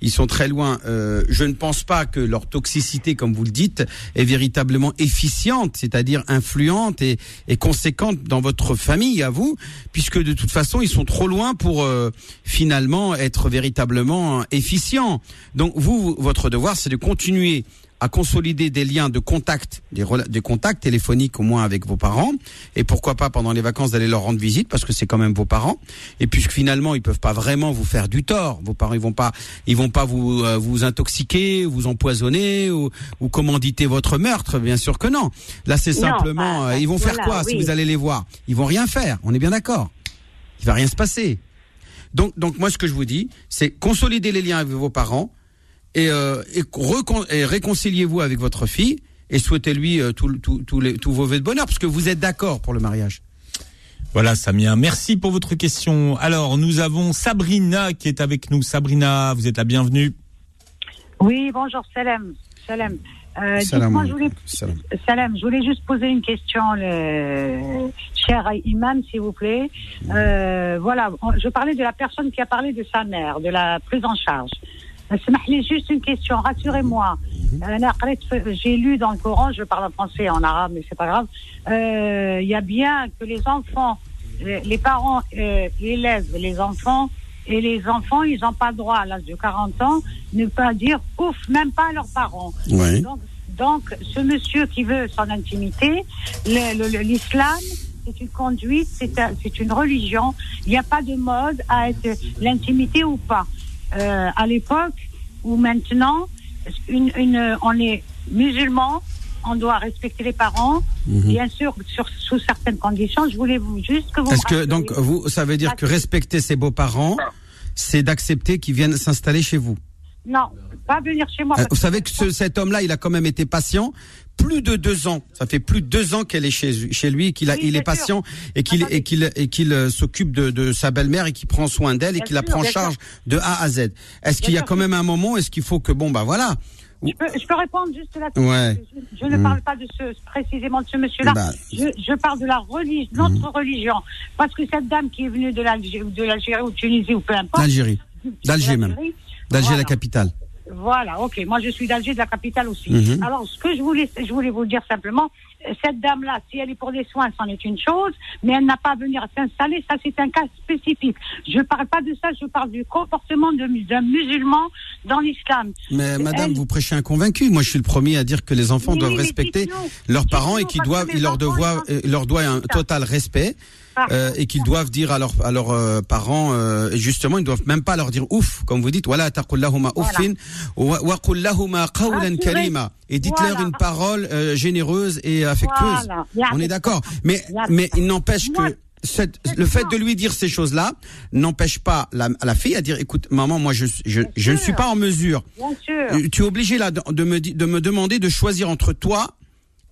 ils sont très loin. Euh, je ne pense pas que leur toxicité, comme vous le dites, est véritablement efficiente, c'est-à-dire influente et, conséquente dans votre famille, à vous, puisque de toute façon, ils sont trop loin pour euh, finalement être véritablement efficients. Donc vous- votre devoir, c'est de continuer à consolider des liens de contact, des, contacts téléphoniques au moins avec vos parents, et pourquoi pas pendant les vacances d'aller leur rendre visite parce que c'est quand même vos parents. Et puisque finalement ils peuvent pas vraiment vous faire du tort, vos parents ils vont pas, ils vont pas vous euh, vous intoxiquer, vous empoisonner ou, ou commanditer votre meurtre, bien sûr que non. Là c'est simplement, bah, euh, ils vont faire quoi si vous allez les voir? Ils vont rien faire. On est bien d'accord. Il va rien se passer. Donc, donc moi, ce que je vous dis, c'est consolider les liens avec vos parents et, euh, et, réconciliez-vous avec votre fille et souhaitez-lui euh, tout- tout- tous vos vœux de bonheur, parce que vous êtes d'accord pour le mariage. Voilà, Samia. Merci pour votre question. Alors, nous avons Sabrina qui est avec nous. Sabrina, vous êtes la bienvenue. Oui, bonjour, Salem. Salem. Euh, Salam dites-moi, je voulais. Salam. Salem, je voulais juste poser une question, le cher imam, s'il vous plaît. Euh, voilà, je parlais de la personne qui a parlé de sa mère, de la prise en charge. C'est juste une question, rassurez-moi. Mhm. Euh, j'ai lu dans le Coran, je parle en français et en arabe, mais c'est pas grave. Euh, il y a bien que les enfants, les parents euh, élèvent les enfants et les enfants, ils n'ont pas droit à l'âge de 40 ans, ne pas dire ouf, même pas à leurs parents. Oui. Donc, ce monsieur qui veut son intimité, l'islam, c'est une conduite, c'est une religion. Il n'y a pas de mode à être l'intimité ou pas. Euh, à l'époque ou maintenant, une, une, on est musulman, on doit respecter les parents, Mhm. bien sûr, sur, sous certaines conditions. Je voulais vous, juste que vous. Est-ce que donc vous, ça veut dire que respecter ses beaux-parents, c'est d'accepter qu'ils viennent s'installer chez vous Non, pas venir chez moi. Euh, Vous savez que ce- cet homme-là, il a quand même été patient plus de deux ans. Ça fait plus de deux ans qu'elle est chez, chez lui, qu'il a, Oui, il bien est patient et qu'il Attendez. et qu'il et qu'il euh, s'occupe de, de sa belle-mère et qu'il prend soin d'elle et qu'il la prend en charge de A à Z. Est-ce qu'il y a sûr. quand même un moment Est-ce qu'il faut que bon bah voilà Je peux, je peux répondre juste là-dessus. Ouais. Je, je ne Mm. parle pas de ce, précisément de ce monsieur-là. Bah. je, je parle de la religion, notre religion. Parce que cette dame qui est venue de l'Algérie, de l'Algérie ou de Tunisie ou peu importe. d'Algérie, d'Alger même, d'Algérie, d'Alger voilà. la capitale. Voilà, ok. Moi, je suis d'Alger, de la capitale aussi. Mhm. Alors, ce que je voulais, je voulais vous dire simplement, euh, cette dame-là, si elle est pour des soins, c'en est une chose, mais elle n'a pas à venir s'installer. Ça, c'est un cas spécifique. Je parle pas de ça, je parle du comportement d'un musulman dans l'islam. Mais madame, Elle- vous prêchez un convaincu. Moi, je suis le premier à dire que les enfants Oui, doivent respecter leurs parents et qu'ils doivent, ils leur ont- euh, leur doivent un total respect. Ah. euh, et qu'ils doivent dire à leurs à leurs euh, parents euh, justement ils doivent même pas leur dire ouf comme vous dites voilà Voilà. et dites-leur Voilà. une parole euh, généreuse et affectueuse Voilà. on est d'accord mais mais il n'empêche que cette, le fait de lui dire ces choses-là n'empêche pas la, la fille à dire écoute maman moi je je, je ne suis pas en mesure Bien sûr. tu es obligé là de, de me de me demander de choisir entre toi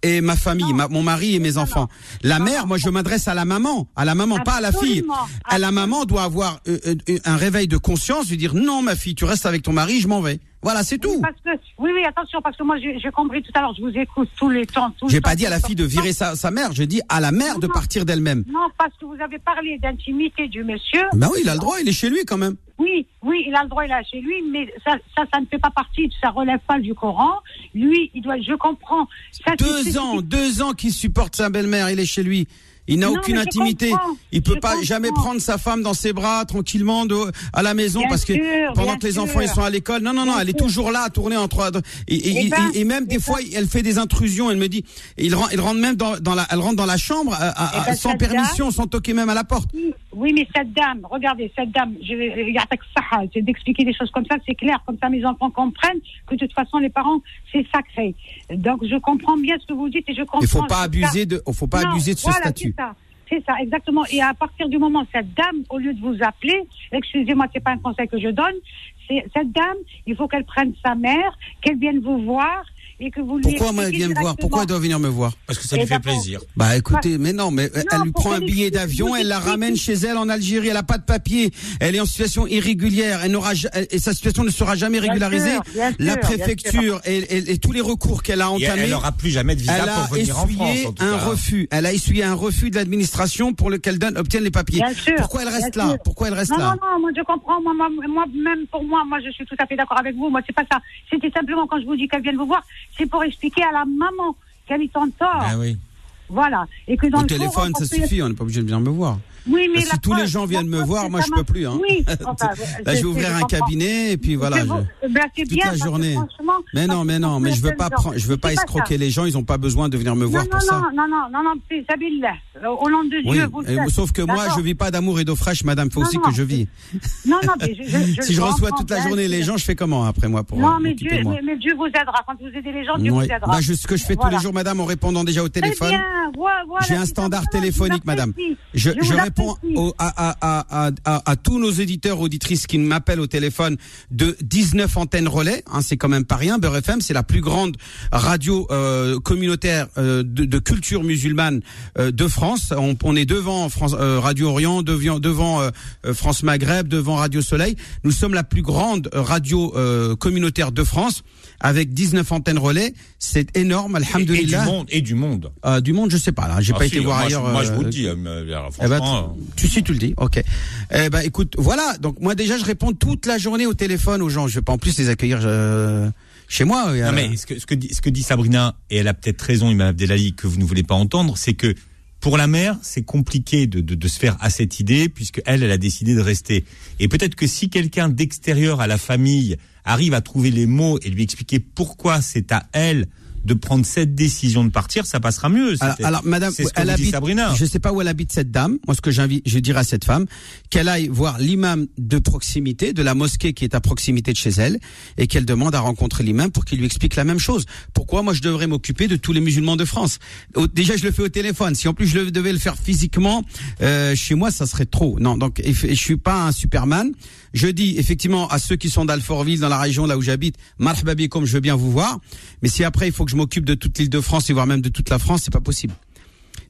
et ma famille, ma- mon mari et mes enfants. La mère, moi je m'adresse à la maman, à la maman, pas à la fille. À la maman doit avoir euh, euh, un réveil de conscience, lui dire non ma fille, tu restes avec ton mari, je m'en vais. Voilà, c'est tout. Parce que, oui, oui, attention, parce que moi, j'ai j'ai compris tout à l'heure, je vous écoute tous les temps. J'ai pas dit à la fille de virer sa, sa mère, je dis à la mère de partir d'elle-même. Non, parce que vous avez parlé d'intimité du monsieur. Ben oui, il a le droit, il est chez lui quand même. Oui, oui, il a le droit, il a chez lui, mais ça, ça, ça ne fait pas partie, ça relève pas du Coran. Lui, il doit, je comprends. Ça, Deux ans, deux ans qu'il supporte sa belle-mère, il est chez lui. Il n'a aucune intimité. comprends, Il peut je pas comprends. jamais prendre sa femme dans ses bras tranquillement de- à la maison Bien parce que sûr, pendant que les sûr. enfants ils sont à l'école. Non, non, non, Bien elle est toujours là à tourner en trois. Et, et, Eh ben, et- et même des eh fois, ben. elle fait des intrusions. Elle me dit, il rentre, il rentre même dans, dans la, elle rentre dans la chambre à- à- Eh ben, sans permission, sans toquer même à la porte. Oui, mais cette dame, regardez, cette dame, je vais, d'expliquer des choses comme ça, c'est clair, comme ça mes enfants comprennent que de toute façon les parents, c'est sacré. Donc je comprends bien ce que vous dites et je comprends. Il faut pas abuser de, faut pas abuser de ce statut. C'est ça. Exactement. Et à partir du moment où cette dame, au lieu de vous appeler, excusez-moi, c'est pas un conseil que je donne, cette dame, il faut qu'elle prenne sa mère, qu'elle vienne vous voir et que vous lui Pourquoi moi, elle vient me voir? Pourquoi elle doit venir me voir? Parce que ça Et lui fait d'abord- plaisir. Bah écoutez, mais non, mais elle lui prend un billet d'avion, elle la ramène chez elle en Algérie, elle a pas de papier, elle est en situation irrégulière, elle n'aura et sa situation ne sera jamais Bien régularisée. sûr, bien la préfecture et, et- et tous les recours qu'elle a Et entamés. elle n'aura plus jamais de visa elle a pour venir en France. essuyé en tout un cas. refus. Elle a essuyé un refus de l'administration pour lequel donne obtienne les papiers. Bien sûr, Pourquoi elle reste bien là? Sûr. Pourquoi elle reste Non, là? non, non, moi je comprends. Moi, moi, moi, même pour moi, moi je suis tout à fait d'accord avec vous. Moi, c'est pas ça. C'était simplement quand je vous dis qu'elle vienne vous voir, c'est pour expliquer à la maman qu'elle est en tort. Ah oui. Voilà. Et que dans Au le téléphone, ça suffit, on n'est pas obligé de venir me voir. Oui, mais Bah, si tous les preuve- gens viennent me voir, moi je peux plus. Hein. Oui, enfin, Là, c'est- je vais ouvrir un cabinet et puis voilà. Je- Ben, c'est toute bien, la journée. Mais non, mais non, mais je veux pas prendre, je veux pas ça. escroquer les gens. Ils ont pas besoin de venir me voir non, pour non, ça. non, non, non, non, non. Au nom de Oui, Dieu, vous et- faites. sauf que moi, je vis pas d'amour et d'eau fraîche, madame. Faut Non, aussi que je vis. Non, non, mais je, si je reçois toute la journée les gens, je fais comment après moi pour Non, mais Dieu, mais, Dieu vous aidera. Quand vous aidez les gens, Dieu vous aidera. Bah, ce que je fais tous les jours, madame, en répondant déjà au Très téléphone. J'ai un standard vous téléphonique, madame. Je, vous réponds au- à, à, à, à, à, à tous nos éditeurs, auditrices qui m'appellent au téléphone de 19 antennes relais. Hein, c'est quand même pas rien. Beurre FM, c'est la plus grande radio euh, communautaire euh, de, de culture musulmane euh, de France. On, on est devant France, euh, Radio Orient, devant, devant euh, France Maghreb, devant Radio Soleil. Nous sommes la plus grande radio euh, communautaire de France avec 19 antennes relais. C'est énorme, Et, et du monde, et du monde. Euh, du monde, je sais pas là. J'ai Ah, pas si, été voir moi, ailleurs. Je, moi, je vous euh, le dis. euh, eh ben, franchement, tu, tu sais, tu le dis, ok. Eh ben, écoute, voilà. Donc moi déjà, je réponds toute la journée au téléphone aux gens. Je vais pas en plus les accueillir euh, chez moi. Non, mais ce que, ce, que dit, ce que dit Sabrina, et elle a peut-être raison, Imam Abdelali, que vous ne voulez pas entendre, c'est que pour la mère, c'est compliqué de, de, de se faire à cette idée, puisque elle, elle a décidé de rester. Et peut-être que si quelqu'un d'extérieur à la famille arrive à trouver les mots et lui expliquer pourquoi c'est à elle de prendre cette décision de partir, ça passera mieux. Alors, madame, ce elle habite, Sabrina. je sais pas où elle habite cette dame. Moi, ce que j'invite, je dirais à cette femme, qu'elle aille voir l'imam de proximité, de la mosquée qui est à proximité de chez elle, et qu'elle demande à rencontrer l'imam pour qu'il lui explique la même chose. Pourquoi moi je devrais m'occuper de tous les musulmans de France? Déjà, je le fais au téléphone. Si en plus je devais le faire physiquement euh, chez moi, ça serait trop. Non, donc je suis pas un Superman. Je dis effectivement à ceux qui sont d'Alfortville, dans la région là où j'habite, marhaba comme je veux bien vous voir. Mais si après il faut que je m'occupe de toute l'île de France et voire même de toute la France, c'est pas possible.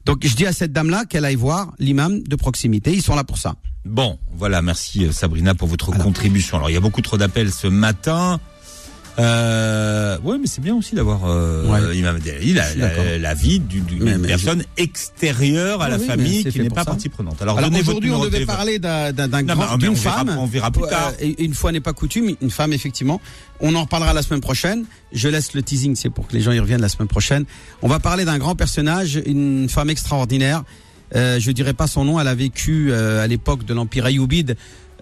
Donc je dis à cette dame-là qu'elle aille voir l'imam de proximité. Ils sont là pour ça. Bon, voilà, merci euh, Sabrina pour votre contribution. Alors, il y a beaucoup trop d'appels ce matin. Euh, ouais, mais c'est bien aussi d'avoir euh, Ouais. Imam la, vie du- d'une personne extérieure à Oui, la oui, famille qui n'est pas ça. partie prenante. Alors, aujourd'hui, on devait parler d'un d'une verra- femme. on verra plus Euh, tard. et une fois n'est pas coutume, une femme effectivement. On en reparlera la semaine prochaine. Je laisse le teasing, c'est pour que les gens y reviennent la semaine prochaine. On va parler d'un grand personnage, une femme extraordinaire. Euh, je dirais pas son nom. Elle a vécu euh, à l'époque de l'empire ayoubide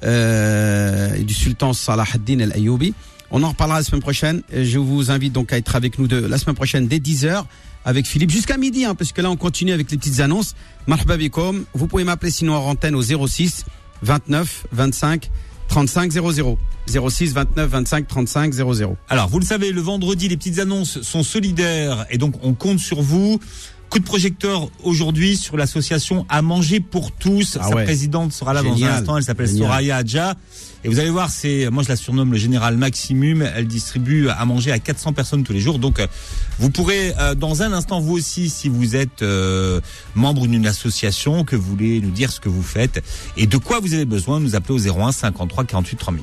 euh, et du sultan Salah ad-Din al-Ayyubi. On en reparlera la semaine prochaine. Je vous invite donc à être avec nous de la semaine prochaine dès 10h avec Philippe jusqu'à midi, hein, parce que là on continue avec les petites annonces. Marhaba bikoum. Vous pouvez m'appeler sinon en antenne au 06 29 25 35 00. 06 29 25 35 00. Alors, vous le savez, le vendredi, les petites annonces sont solidaires et donc on compte sur vous. Coup de projecteur aujourd'hui sur l'association À manger pour tous. Ah Sa ouais. présidente sera là dans un instant. Elle s'appelle. Soraya Adja. Et vous allez voir, c'est, moi je la surnomme le général maximum. Elle distribue à manger à 400 personnes tous les jours. Donc, euh, vous pourrez euh, dans un instant vous aussi, si vous êtes euh, membre d'une association, que vous voulez nous dire ce que vous faites et de quoi vous avez besoin, nous appeler au 01 53 48 3000.